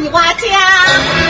女娲家。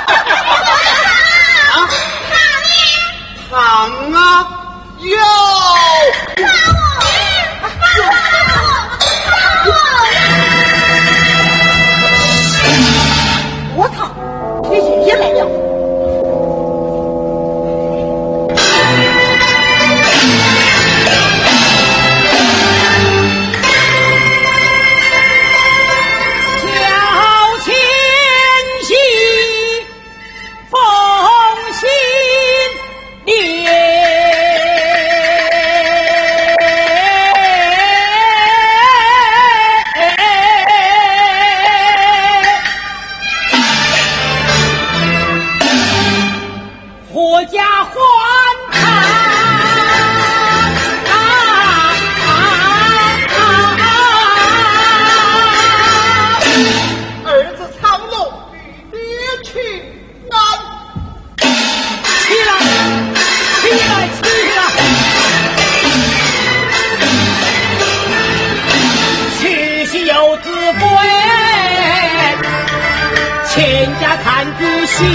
日出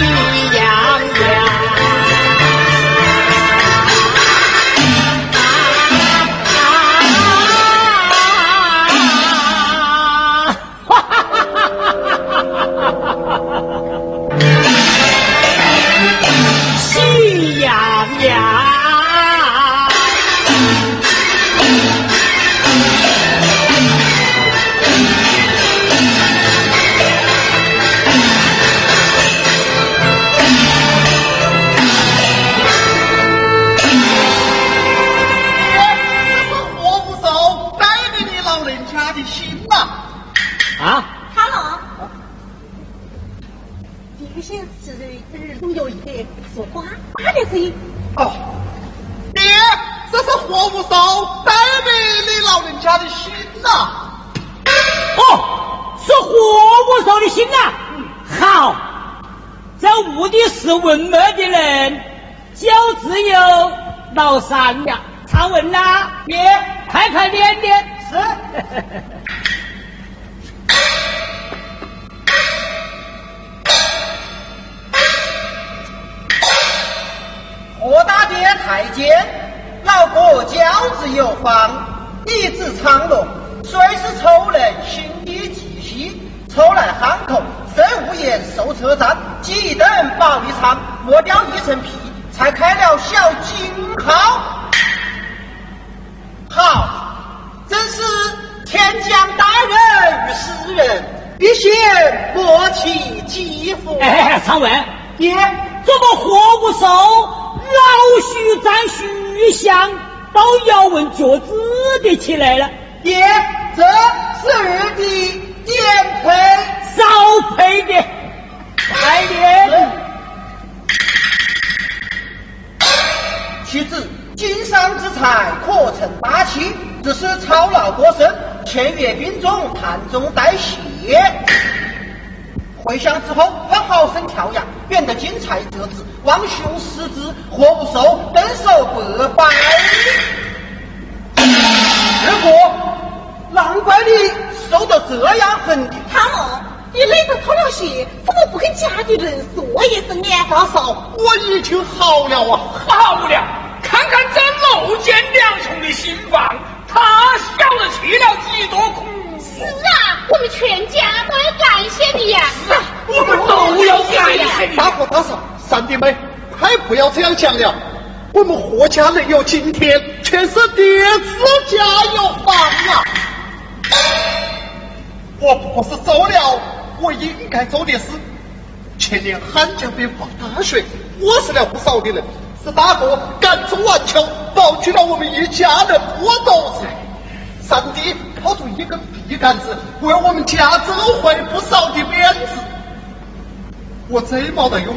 阳。哦，爹，这是活物烧，代表你老人家的心呐、啊。哦，是活物烧的心呐、啊。嗯，好，这屋里是文脉的人，就只有老三了。常问呐、爹，快快点点，是。太监，老哥教子有方，以子昌龙，虽是丑人，心底极细，丑来汉口，身无言受车站，几等保育餐，磨掉一层皮，才开了小金号。好，真是天降大任于斯人，必先磨其肌肤。哎，常文，你怎么活不熟？老许占徐相，都咬文嚼字的起来了。爹，这是二弟点配少配的，来年。妻子，经商之才可成大器，只是操劳过深，欠阅兵种，谈中带谢。回乡之后要好生调养，变得精彩得子，望兄失之，活不受，登手百百。二哥，难怪你瘦得这样狠的。他们，你累得脱了鞋，怎么不跟家里人说一声呢？大嫂，我已经好了啊，好了，看看这漏见两重的心房，他晓得吃了几多苦。是啊，我们全家都要感谢你呀！是啊，我们都要感谢你。大哥大嫂，三弟妹，快不要这样讲了。我们何家能有今天，全是爹自家有房啊！我不过是做了我应该做的事。前年汉江边发大水，饿死了不少的人，是大哥赶住晚秋，保住了我们一家人不斗子。上帝掏出一根笔杆子，为我们家争回不少的面子。我真没得用，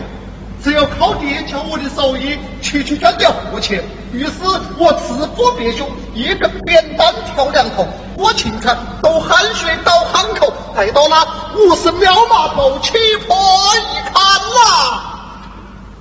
只有靠爹教我的手艺，区区赚点活钱。于是我自作别兄，一根扁担挑两头，过秦川，渡汉水到汉口，来到那五十庙码头，气魄一看呐！